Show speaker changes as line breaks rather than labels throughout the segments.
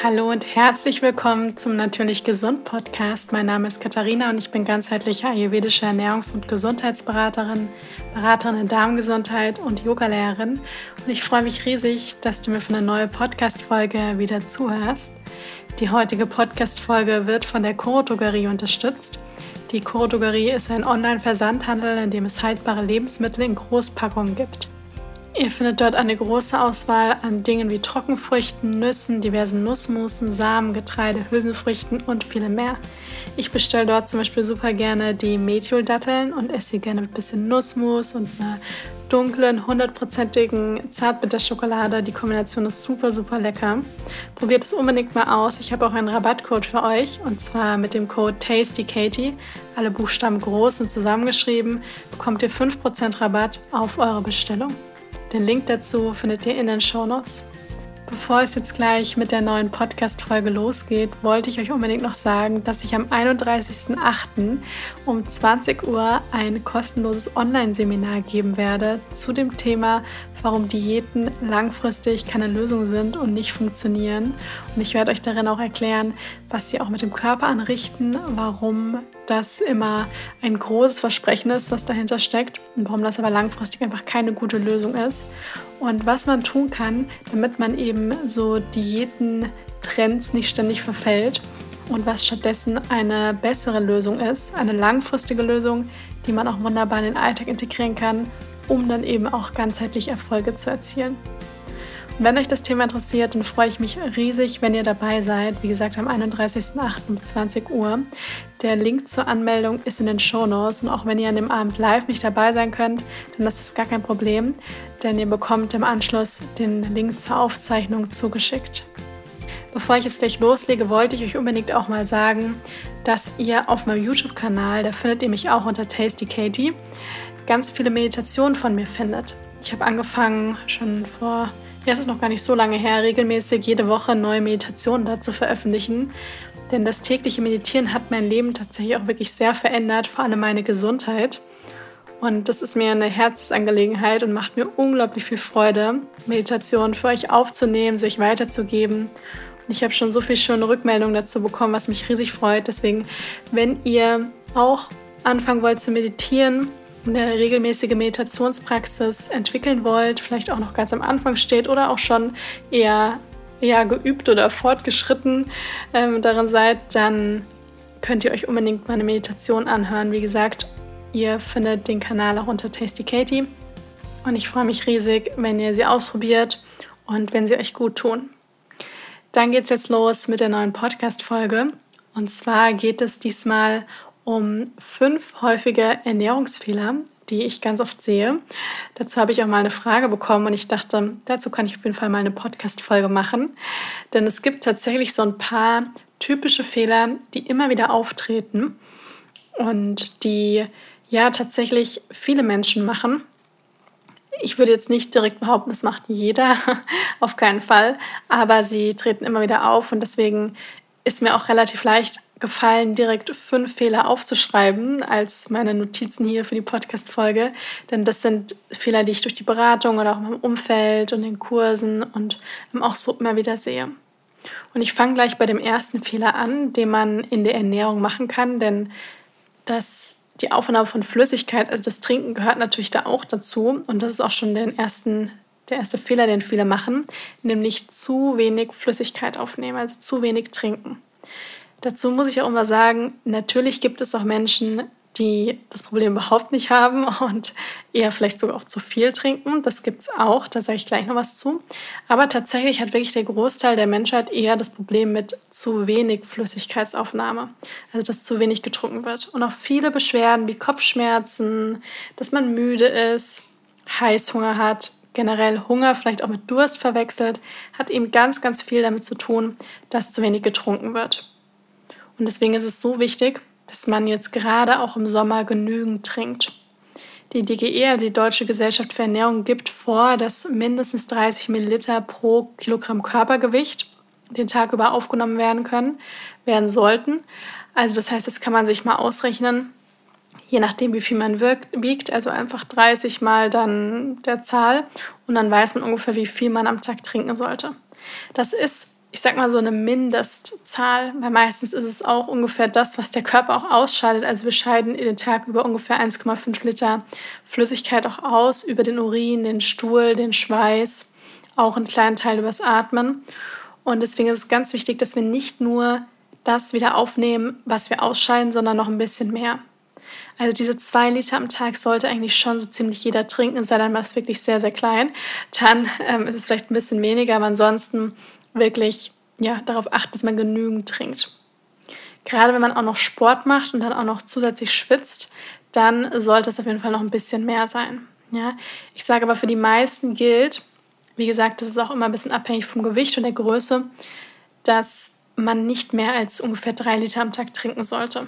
Hallo und herzlich willkommen zum Natürlich Gesund Podcast. Mein Name ist Katharina und ich bin ganzheitliche ayurvedische Ernährungs- und Gesundheitsberaterin, Beraterin in Darmgesundheit und Yogalehrerin. Und ich freue mich riesig, dass du mir für eine neue Podcast-Folge wieder zuhörst. Die heutige Podcast-Folge wird von der Coro Drogerie unterstützt. Die Coro Drogerie ist ein Online-Versandhandel, in dem es haltbare Lebensmittel in Großpackungen gibt. Ihr findet dort eine große Auswahl an Dingen wie Trockenfrüchten, Nüssen, diversen Nussmusen, Samen, Getreide, Hülsenfrüchten und viele mehr. Ich bestelle dort zum Beispiel super gerne die Methioldatteln und esse sie gerne mit ein bisschen Nussmus und einer dunklen, hundertprozentigen Zartbitterschokolade. Die Kombination ist super, super lecker. Probiert es unbedingt mal aus. Ich habe auch einen Rabattcode für euch und zwar mit dem Code TastyKatie. Alle Buchstaben groß und zusammengeschrieben bekommt ihr 5% Rabatt auf eure Bestellung. Den Link dazu findet ihr in den Show Notes. Bevor es jetzt gleich mit der neuen Podcast-Folge losgeht, wollte ich euch unbedingt noch sagen, dass ich am 31.08. um 20 Uhr ein kostenloses Online-Seminar geben werde zu dem Thema, warum Diäten langfristig keine Lösung sind und nicht funktionieren. Und ich werde euch darin auch erklären, was sie auch mit dem Körper anrichten, warum das immer ein großes Versprechen ist, was dahinter steckt und warum das aber langfristig einfach keine gute Lösung ist und was man tun kann, damit man eben so Diäten-Trends nicht ständig verfällt und was stattdessen eine bessere Lösung ist, eine langfristige Lösung, die man auch wunderbar in den Alltag integrieren kann, um dann eben auch ganzheitlich Erfolge zu erzielen. Wenn euch das Thema interessiert, dann freue ich mich riesig, wenn ihr dabei seid. Wie gesagt, am 31.08. um 20 Uhr. Der Link zur Anmeldung ist in den Show Notes. Und auch wenn ihr an dem Abend live nicht dabei sein könnt, dann ist das gar kein Problem, denn ihr bekommt im Anschluss den Link zur Aufzeichnung zugeschickt. Bevor ich jetzt gleich loslege, wollte ich euch unbedingt auch mal sagen, dass ihr auf meinem YouTube-Kanal, da findet ihr mich auch unter Tasty Katie, ganz viele Meditationen von mir findet. Ich habe angefangen schon vor ja, es ist noch gar nicht so lange her, regelmäßig jede Woche neue Meditationen dazu veröffentlichen. Denn das tägliche Meditieren hat mein Leben tatsächlich auch wirklich sehr verändert, vor allem meine Gesundheit. Und das ist mir eine Herzensangelegenheit und macht mir unglaublich viel Freude, Meditation für euch aufzunehmen, sie euch weiterzugeben. Und ich habe schon so viel schöne Rückmeldungen dazu bekommen, was mich riesig freut. Deswegen, wenn ihr auch anfangen wollt zu meditieren, eine regelmäßige Meditationspraxis entwickeln wollt, vielleicht auch noch ganz am Anfang steht oder auch schon eher, eher geübt oder fortgeschritten ähm, darin seid, dann könnt ihr euch unbedingt meine Meditation anhören. Wie gesagt, ihr findet den Kanal auch unter Tasty Katie und ich freue mich riesig, wenn ihr sie ausprobiert und wenn sie euch gut tun. Dann geht es jetzt los mit der neuen Podcast-Folge. Und zwar geht es diesmal um fünf häufige Ernährungsfehler, die ich ganz oft sehe. Dazu habe ich auch mal eine Frage bekommen und ich dachte, dazu kann ich auf jeden Fall mal eine Podcast-Folge machen. Denn es gibt tatsächlich so ein paar typische Fehler, die immer wieder auftreten und die ja tatsächlich viele Menschen machen. Ich würde jetzt nicht direkt behaupten, das macht jeder, auf keinen Fall, aber sie treten immer wieder auf und deswegen ist mir auch relativ leicht gefallen, direkt fünf Fehler aufzuschreiben als meine Notizen hier für die Podcast-Folge. Denn das sind Fehler, die ich durch die Beratung oder auch im Umfeld und den Kursen und auch so immer wieder sehe. Und ich fange gleich bei dem ersten Fehler an, den man in der Ernährung machen kann, denn das, die Aufnahme von Flüssigkeit, also das Trinken gehört natürlich da auch dazu. Und das ist auch schon den ersten, der erste Fehler, den viele machen, nämlich zu wenig Flüssigkeit aufnehmen, also zu wenig trinken. Dazu muss ich auch immer sagen, natürlich gibt es auch Menschen, die das Problem überhaupt nicht haben und eher vielleicht sogar auch zu viel trinken. Das gibt es auch, da sage ich gleich noch was zu. Aber tatsächlich hat wirklich der Großteil der Menschheit eher das Problem mit zu wenig Flüssigkeitsaufnahme, also dass zu wenig getrunken wird. Und auch viele Beschwerden wie Kopfschmerzen, dass man müde ist, Heißhunger hat, generell Hunger vielleicht auch mit Durst verwechselt, hat eben ganz, ganz viel damit zu tun, dass zu wenig getrunken wird. Und deswegen ist es so wichtig, dass man jetzt gerade auch im Sommer genügend trinkt. Die DGE, also die Deutsche Gesellschaft für Ernährung, gibt vor, dass mindestens 30 Milliliter pro Kilogramm Körpergewicht den Tag über aufgenommen werden können, werden sollten. Also das heißt, das kann man sich mal ausrechnen, je nachdem, wie viel man wirkt, wiegt, also einfach 30 mal dann der Zahl und dann weiß man ungefähr, wie viel man am Tag trinken sollte. Das ist ich sag mal so eine Mindestzahl, weil meistens ist es auch ungefähr das, was der Körper auch ausscheidet. Also wir scheiden in den Tag über ungefähr 1,5 Liter Flüssigkeit auch aus, über den Urin, den Stuhl, den Schweiß, auch einen kleinen Teil übers Atmen. Und deswegen ist es ganz wichtig, dass wir nicht nur das wieder aufnehmen, was wir ausscheiden, sondern noch ein bisschen mehr. Also diese zwei Liter am Tag sollte eigentlich schon so ziemlich jeder trinken, sei denn man ist wirklich sehr, sehr klein. Dann ähm, ist es vielleicht ein bisschen weniger, aber ansonsten wirklich ja, darauf achten, dass man genügend trinkt. Gerade wenn man auch noch Sport macht und dann auch noch zusätzlich schwitzt, dann sollte es auf jeden Fall noch ein bisschen mehr sein. Ja? Ich sage aber, für die meisten gilt, wie gesagt, das ist auch immer ein bisschen abhängig vom Gewicht und der Größe, dass man nicht mehr als ungefähr drei Liter am Tag trinken sollte.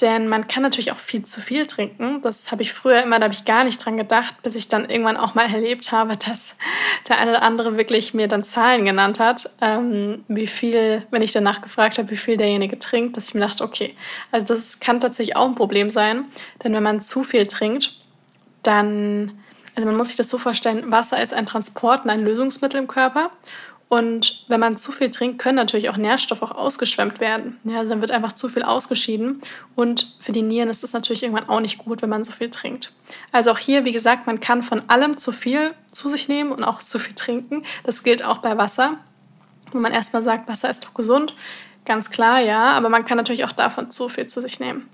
Denn man kann natürlich auch viel zu viel trinken. Das habe ich früher immer, da habe ich gar nicht dran gedacht, bis ich dann irgendwann auch mal erlebt habe, dass der eine oder andere wirklich mir dann Zahlen genannt hat, ähm, wie viel, wenn ich danach gefragt habe, wie viel derjenige trinkt, dass ich mir dachte, okay, also das kann tatsächlich auch ein Problem sein. Denn wenn man zu viel trinkt, dann, also man muss sich das so vorstellen, Wasser ist ein Transport und ein Lösungsmittel im Körper. Und wenn man zu viel trinkt, können natürlich auch Nährstoffe auch ausgeschwemmt werden. Ja, also dann wird einfach zu viel ausgeschieden. Und für die Nieren ist es natürlich irgendwann auch nicht gut, wenn man so viel trinkt. Also auch hier, wie gesagt, man kann von allem zu viel zu sich nehmen und auch zu viel trinken. Das gilt auch bei Wasser. Wenn man erstmal sagt, Wasser ist doch gesund, ganz klar, ja, aber man kann natürlich auch davon zu viel zu sich nehmen.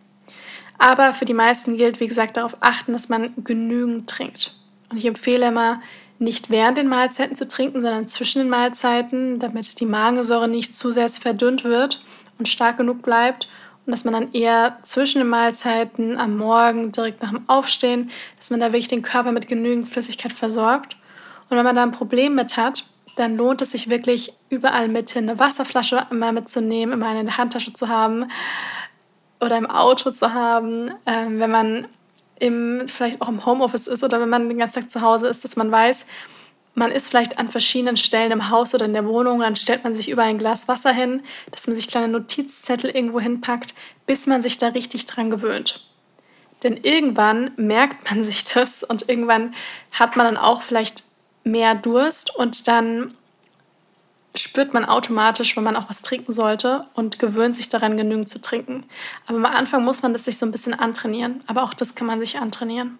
Aber für die meisten gilt, wie gesagt, darauf achten, dass man genügend trinkt. Und ich empfehle immer, nicht während den Mahlzeiten zu trinken, sondern zwischen den Mahlzeiten, damit die Magensäure nicht zu sehr verdünnt wird und stark genug bleibt. Und dass man dann eher zwischen den Mahlzeiten am Morgen, direkt nach dem Aufstehen, dass man da wirklich den Körper mit genügend Flüssigkeit versorgt. Und wenn man da ein Problem mit hat, dann lohnt es sich wirklich überall mit eine Wasserflasche immer mitzunehmen, immer eine Handtasche zu haben oder im Auto zu haben. Ähm, wenn man im, vielleicht auch im Homeoffice ist oder wenn man den ganzen Tag zu Hause ist, dass man weiß, man ist vielleicht an verschiedenen Stellen im Haus oder in der Wohnung, dann stellt man sich über ein Glas Wasser hin, dass man sich kleine Notizzettel irgendwo hinpackt, bis man sich da richtig dran gewöhnt. Denn irgendwann merkt man sich das und irgendwann hat man dann auch vielleicht mehr Durst und dann spürt man automatisch, wenn man auch was trinken sollte und gewöhnt sich daran, genügend zu trinken. Aber am Anfang muss man das sich so ein bisschen antrainieren. Aber auch das kann man sich antrainieren.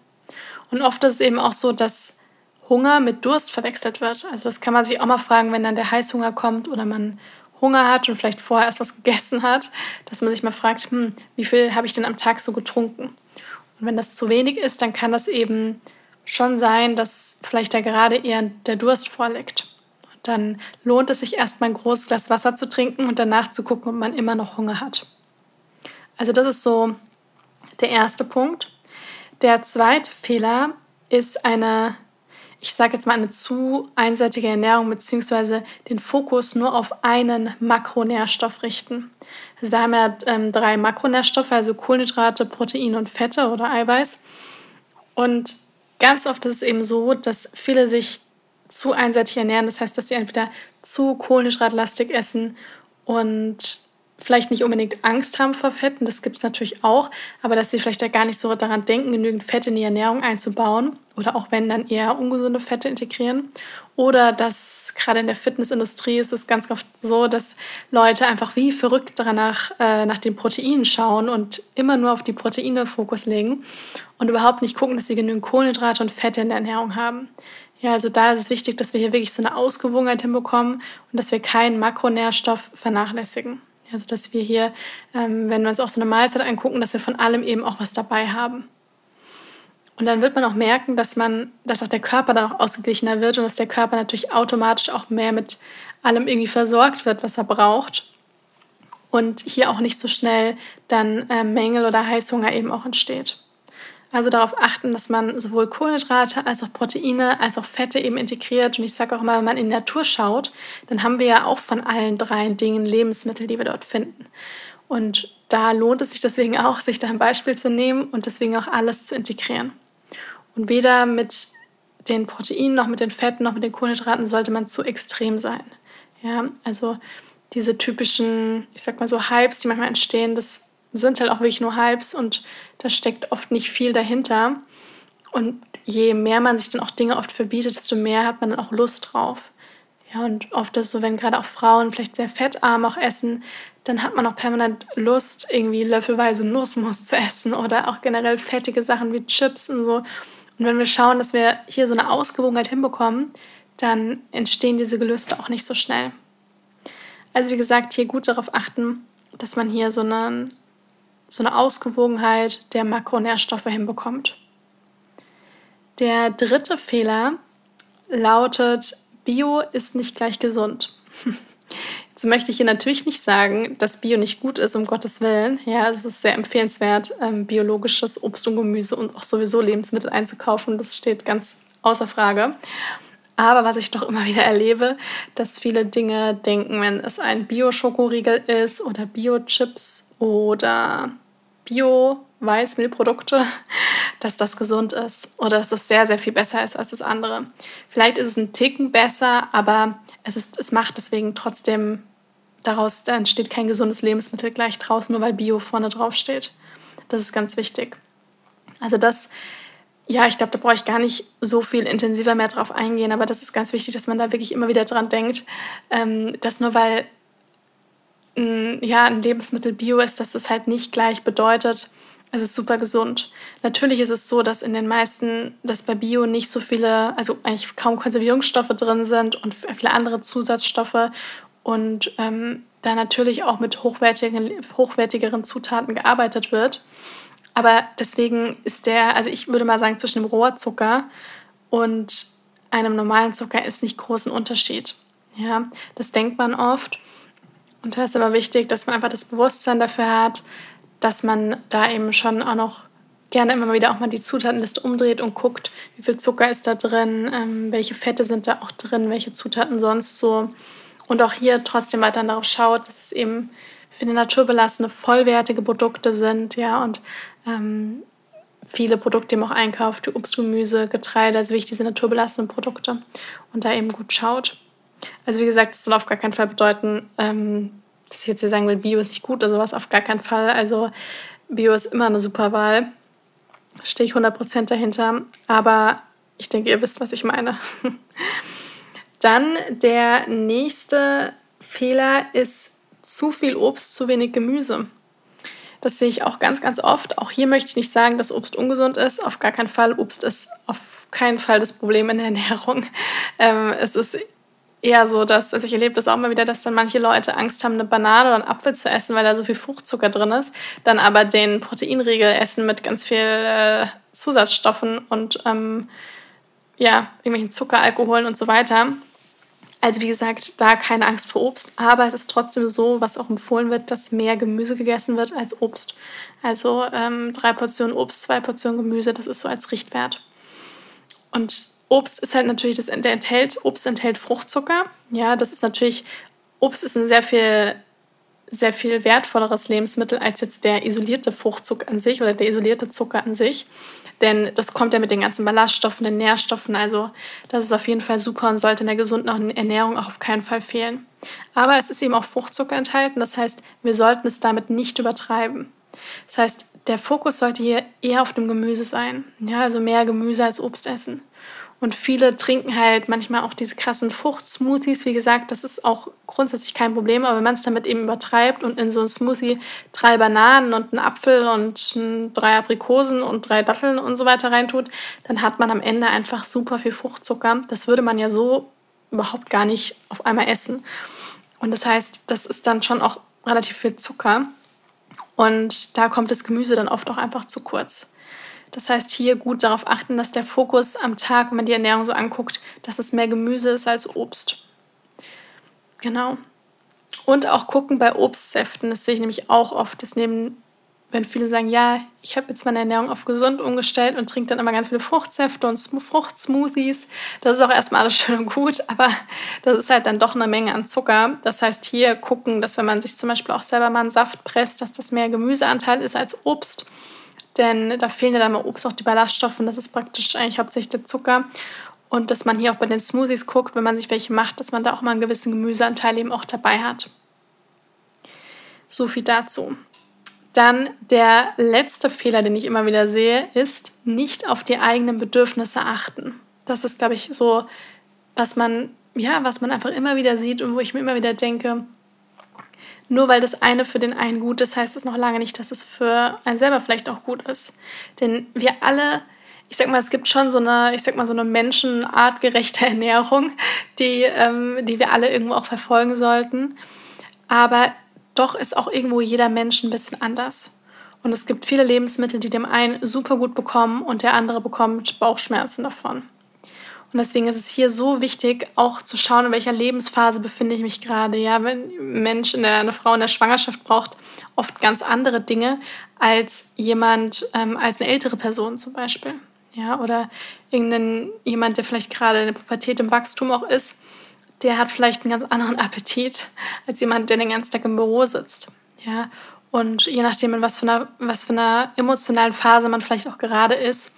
Und oft ist es eben auch so, dass Hunger mit Durst verwechselt wird. Also das kann man sich auch mal fragen, wenn dann der Heißhunger kommt oder man Hunger hat und vielleicht vorher erst was gegessen hat, dass man sich mal fragt, hm, wie viel habe ich denn am Tag so getrunken? Und wenn das zu wenig ist, dann kann das eben schon sein, dass vielleicht da gerade eher der Durst vorliegt dann lohnt es sich erstmal ein großes Glas Wasser zu trinken und danach zu gucken, ob man immer noch Hunger hat. Also das ist so der erste Punkt. Der zweite Fehler ist eine, ich sage jetzt mal eine zu einseitige Ernährung beziehungsweise den Fokus nur auf einen Makronährstoff richten. Also wir haben ja ähm, drei Makronährstoffe, also Kohlenhydrate, Proteine und Fette oder Eiweiß. Und ganz oft ist es eben so, dass viele sich zu einseitig ernähren. Das heißt, dass sie entweder zu kohlenhydratlastig essen und vielleicht nicht unbedingt Angst haben vor Fetten, das gibt es natürlich auch, aber dass sie vielleicht da gar nicht so daran denken, genügend Fette in die Ernährung einzubauen oder auch wenn dann eher ungesunde Fette integrieren. Oder dass gerade in der Fitnessindustrie ist es ganz oft so, dass Leute einfach wie verrückt danach äh, nach den Proteinen schauen und immer nur auf die Proteine Fokus legen und überhaupt nicht gucken, dass sie genügend Kohlenhydrate und Fette in der Ernährung haben. Ja, also da ist es wichtig, dass wir hier wirklich so eine Ausgewogenheit hinbekommen und dass wir keinen Makronährstoff vernachlässigen. Also dass wir hier, ähm, wenn wir uns auch so eine Mahlzeit angucken, dass wir von allem eben auch was dabei haben. Und dann wird man auch merken, dass man, dass auch der Körper dann auch ausgeglichener wird und dass der Körper natürlich automatisch auch mehr mit allem irgendwie versorgt wird, was er braucht. Und hier auch nicht so schnell dann äh, Mängel oder Heißhunger eben auch entsteht. Also darauf achten, dass man sowohl Kohlenhydrate als auch Proteine als auch Fette eben integriert. Und ich sage auch immer, wenn man in die Natur schaut, dann haben wir ja auch von allen drei Dingen Lebensmittel, die wir dort finden. Und da lohnt es sich deswegen auch, sich da ein Beispiel zu nehmen und deswegen auch alles zu integrieren. Und weder mit den Proteinen noch mit den Fetten noch mit den Kohlenhydraten sollte man zu extrem sein. Ja, also diese typischen, ich sag mal so Hypes, die manchmal entstehen, das sind halt auch wirklich nur Hypes und da steckt oft nicht viel dahinter. Und je mehr man sich dann auch Dinge oft verbietet, desto mehr hat man dann auch Lust drauf. Ja, und oft ist es so, wenn gerade auch Frauen vielleicht sehr fettarm auch essen, dann hat man auch permanent Lust, irgendwie löffelweise Nussmus zu essen oder auch generell fettige Sachen wie Chips und so. Und wenn wir schauen, dass wir hier so eine Ausgewogenheit hinbekommen, dann entstehen diese Gelüste auch nicht so schnell. Also wie gesagt, hier gut darauf achten, dass man hier so eine, so eine Ausgewogenheit der Makronährstoffe hinbekommt. Der dritte Fehler lautet, Bio ist nicht gleich gesund. Jetzt möchte ich hier natürlich nicht sagen, dass Bio nicht gut ist, um Gottes Willen. Ja, es ist sehr empfehlenswert, ähm, biologisches Obst und Gemüse und auch sowieso Lebensmittel einzukaufen. Das steht ganz außer Frage. Aber was ich doch immer wieder erlebe, dass viele Dinge denken, wenn es ein Bio-Schokoriegel ist oder Bio-Chips oder Bio-Weißmehlprodukte, dass das gesund ist oder dass es sehr, sehr viel besser ist als das andere. Vielleicht ist es ein Ticken besser, aber es, ist, es macht deswegen trotzdem daraus, da entsteht kein gesundes Lebensmittel gleich draußen, nur weil Bio vorne drauf steht. Das ist ganz wichtig. Also das ja, ich glaube, da brauche ich gar nicht so viel intensiver mehr drauf eingehen, aber das ist ganz wichtig, dass man da wirklich immer wieder dran denkt, ähm, dass nur weil ja, ein Lebensmittel bio ist, dass das halt nicht gleich bedeutet, es ist super gesund. Natürlich ist es so, dass in den meisten, dass bei Bio nicht so viele, also eigentlich kaum Konservierungsstoffe drin sind und viele andere Zusatzstoffe und ähm, da natürlich auch mit hochwertigen, hochwertigeren Zutaten gearbeitet wird. Aber deswegen ist der, also ich würde mal sagen, zwischen dem Rohrzucker und einem normalen Zucker ist nicht groß ein Unterschied. Ja, das denkt man oft. Und da ist aber wichtig, dass man einfach das Bewusstsein dafür hat, dass man da eben schon auch noch gerne immer wieder auch mal die Zutatenliste umdreht und guckt, wie viel Zucker ist da drin, ähm, welche Fette sind da auch drin, welche Zutaten sonst so. Und auch hier trotzdem weiter darauf schaut, dass es eben für die Natur belassene, vollwertige Produkte sind, ja, und ähm, viele Produkte eben auch einkauft, wie Obst, Gemüse, Getreide, also wichtig diese naturbelassenen Produkte und da eben gut schaut. Also wie gesagt, das soll auf gar keinen Fall bedeuten, ähm, dass ich jetzt hier sagen will, Bio ist nicht gut oder sowas, auf gar keinen Fall. Also Bio ist immer eine super Wahl, stehe ich 100% dahinter, aber ich denke, ihr wisst, was ich meine. Dann der nächste Fehler ist zu viel Obst, zu wenig Gemüse. Das sehe ich auch ganz, ganz oft. Auch hier möchte ich nicht sagen, dass Obst ungesund ist. Auf gar keinen Fall. Obst ist auf keinen Fall das Problem in der Ernährung. Ähm, es ist eher so, dass, also ich erlebe das auch mal wieder, dass dann manche Leute Angst haben, eine Banane oder einen Apfel zu essen, weil da so viel Fruchtzucker drin ist, dann aber den Proteinriegel essen mit ganz viel äh, Zusatzstoffen und ähm, ja, irgendwelchen Zuckeralkoholen und so weiter. Also wie gesagt, da keine Angst vor Obst, aber es ist trotzdem so, was auch empfohlen wird, dass mehr Gemüse gegessen wird als Obst. Also ähm, drei Portionen Obst, zwei Portionen Gemüse, das ist so als Richtwert. Und Obst ist halt natürlich, das, enthält, Obst enthält Fruchtzucker. Ja, das ist natürlich, Obst ist ein sehr viel, sehr viel wertvolleres Lebensmittel als jetzt der isolierte Fruchtzucker an sich oder der isolierte Zucker an sich. Denn das kommt ja mit den ganzen Ballaststoffen, den Nährstoffen. Also das ist auf jeden Fall super und sollte in der gesunden Ernährung auch auf keinen Fall fehlen. Aber es ist eben auch Fruchtzucker enthalten. Das heißt, wir sollten es damit nicht übertreiben. Das heißt, der Fokus sollte hier eher auf dem Gemüse sein. Ja, also mehr Gemüse als Obst essen. Und viele trinken halt manchmal auch diese krassen Fruchtsmoothies. Wie gesagt, das ist auch grundsätzlich kein Problem, aber wenn man es damit eben übertreibt und in so ein Smoothie drei Bananen und einen Apfel und drei Aprikosen und drei Datteln und so weiter reintut, dann hat man am Ende einfach super viel Fruchtzucker. Das würde man ja so überhaupt gar nicht auf einmal essen. Und das heißt, das ist dann schon auch relativ viel Zucker. Und da kommt das Gemüse dann oft auch einfach zu kurz. Das heißt, hier gut darauf achten, dass der Fokus am Tag, wenn man die Ernährung so anguckt, dass es mehr Gemüse ist als Obst. Genau. Und auch gucken bei Obstsäften, das sehe ich nämlich auch oft, dass neben, wenn viele sagen, ja, ich habe jetzt meine Ernährung auf gesund umgestellt und trinke dann immer ganz viele Fruchtsäfte und Fruchtsmoothies. Das ist auch erstmal alles schön und gut, aber das ist halt dann doch eine Menge an Zucker. Das heißt, hier gucken, dass wenn man sich zum Beispiel auch selber mal einen Saft presst, dass das mehr Gemüseanteil ist als Obst denn da fehlen ja dann mal Obst auch die Ballaststoffe und das ist praktisch eigentlich hauptsächlich der Zucker. Und dass man hier auch bei den Smoothies guckt, wenn man sich welche macht, dass man da auch mal einen gewissen Gemüseanteil eben auch dabei hat. So viel dazu. Dann der letzte Fehler, den ich immer wieder sehe, ist nicht auf die eigenen Bedürfnisse achten. Das ist, glaube ich, so, was man ja, was man einfach immer wieder sieht und wo ich mir immer wieder denke, nur weil das eine für den einen gut ist, heißt es noch lange nicht, dass es für einen selber vielleicht auch gut ist. Denn wir alle, ich sag mal, es gibt schon so eine, ich sag mal, so eine menschenartgerechte Ernährung, die, ähm, die wir alle irgendwo auch verfolgen sollten. Aber doch ist auch irgendwo jeder Mensch ein bisschen anders. Und es gibt viele Lebensmittel, die dem einen super gut bekommen und der andere bekommt Bauchschmerzen davon. Und deswegen ist es hier so wichtig, auch zu schauen, in welcher Lebensphase befinde ich mich gerade. Ja, wenn ein Mensch, der, eine Frau in der Schwangerschaft braucht oft ganz andere Dinge als jemand, ähm, als eine ältere Person zum Beispiel. Ja, oder irgendein, jemand, der vielleicht gerade in der Pubertät im Wachstum auch ist, der hat vielleicht einen ganz anderen Appetit als jemand, der den ganzen Tag im Büro sitzt. Ja, und je nachdem, in was für einer, was für einer emotionalen Phase man vielleicht auch gerade ist,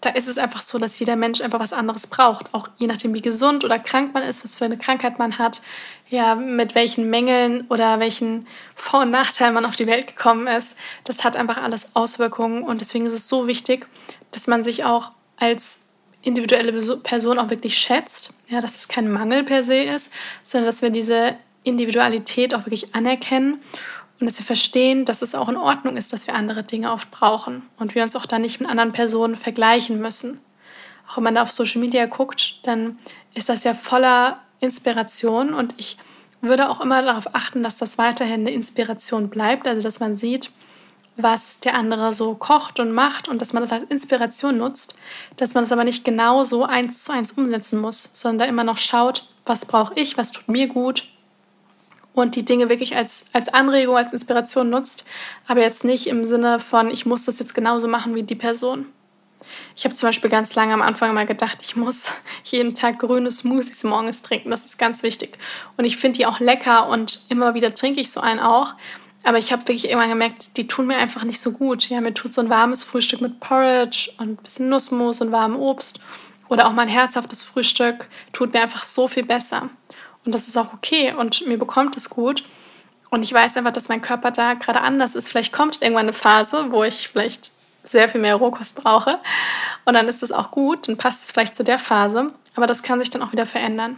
da ist es einfach so, dass jeder Mensch einfach was anderes braucht. Auch je nachdem, wie gesund oder krank man ist, was für eine Krankheit man hat, ja, mit welchen Mängeln oder welchen Vor- und Nachteilen man auf die Welt gekommen ist. Das hat einfach alles Auswirkungen und deswegen ist es so wichtig, dass man sich auch als individuelle Person auch wirklich schätzt. Ja, dass es kein Mangel per se ist, sondern dass wir diese Individualität auch wirklich anerkennen und dass wir verstehen, dass es auch in Ordnung ist, dass wir andere Dinge oft brauchen und wir uns auch da nicht mit anderen Personen vergleichen müssen. Auch wenn man da auf Social Media guckt, dann ist das ja voller Inspiration und ich würde auch immer darauf achten, dass das weiterhin eine Inspiration bleibt, also dass man sieht, was der andere so kocht und macht und dass man das als Inspiration nutzt, dass man das aber nicht genau so eins zu eins umsetzen muss, sondern da immer noch schaut, was brauche ich, was tut mir gut und die Dinge wirklich als, als Anregung, als Inspiration nutzt, aber jetzt nicht im Sinne von, ich muss das jetzt genauso machen wie die Person. Ich habe zum Beispiel ganz lange am Anfang mal gedacht, ich muss jeden Tag grüne Smoothies morgens trinken. Das ist ganz wichtig. Und ich finde die auch lecker und immer wieder trinke ich so einen auch. Aber ich habe wirklich irgendwann gemerkt, die tun mir einfach nicht so gut. Ja, mir tut so ein warmes Frühstück mit Porridge und ein bisschen Nussmus und warmem Obst oder auch mein herzhaftes Frühstück tut mir einfach so viel besser. Und das ist auch okay und mir bekommt es gut. Und ich weiß einfach, dass mein Körper da gerade anders ist. Vielleicht kommt irgendwann eine Phase, wo ich vielleicht sehr viel mehr Rohkost brauche. Und dann ist es auch gut, dann passt es vielleicht zu der Phase. Aber das kann sich dann auch wieder verändern.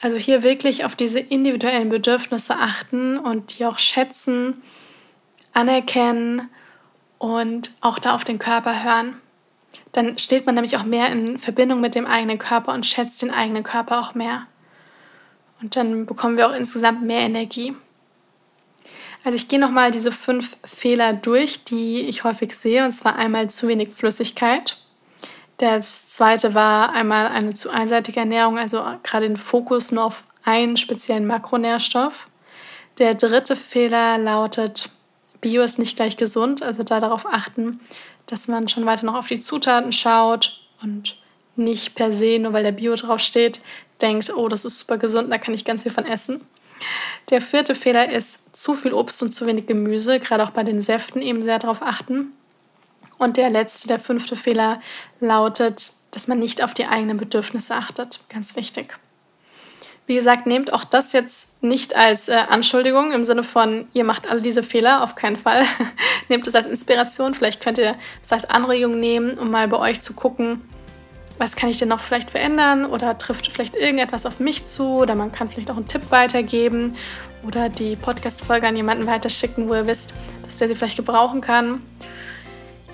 Also hier wirklich auf diese individuellen Bedürfnisse achten und die auch schätzen, anerkennen und auch da auf den Körper hören. Dann steht man nämlich auch mehr in Verbindung mit dem eigenen Körper und schätzt den eigenen Körper auch mehr. Und dann bekommen wir auch insgesamt mehr Energie. Also ich gehe nochmal diese fünf Fehler durch, die ich häufig sehe. Und zwar einmal zu wenig Flüssigkeit. Das zweite war einmal eine zu einseitige Ernährung, also gerade den Fokus nur auf einen speziellen Makronährstoff. Der dritte Fehler lautet, Bio ist nicht gleich gesund, also da darauf achten, dass man schon weiter noch auf die Zutaten schaut und nicht per se, nur weil der Bio draufsteht, denkt, oh, das ist super gesund, da kann ich ganz viel von essen. Der vierte Fehler ist zu viel Obst und zu wenig Gemüse, gerade auch bei den Säften eben sehr darauf achten. Und der letzte, der fünfte Fehler lautet, dass man nicht auf die eigenen Bedürfnisse achtet. Ganz wichtig. Wie gesagt, nehmt auch das jetzt nicht als äh, Anschuldigung im Sinne von, ihr macht alle diese Fehler, auf keinen Fall. nehmt es als Inspiration, vielleicht könnt ihr das als Anregung nehmen, um mal bei euch zu gucken, was kann ich denn noch vielleicht verändern oder trifft vielleicht irgendetwas auf mich zu oder man kann vielleicht auch einen Tipp weitergeben oder die Podcast-Folge an jemanden weiterschicken, wo ihr wisst, dass der sie vielleicht gebrauchen kann.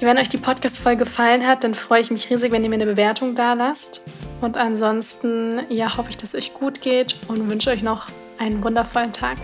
Wenn euch die Podcast-Folge gefallen hat, dann freue ich mich riesig, wenn ihr mir eine Bewertung da lasst. Und ansonsten, ja, hoffe ich, dass es euch gut geht und wünsche euch noch einen wundervollen Tag.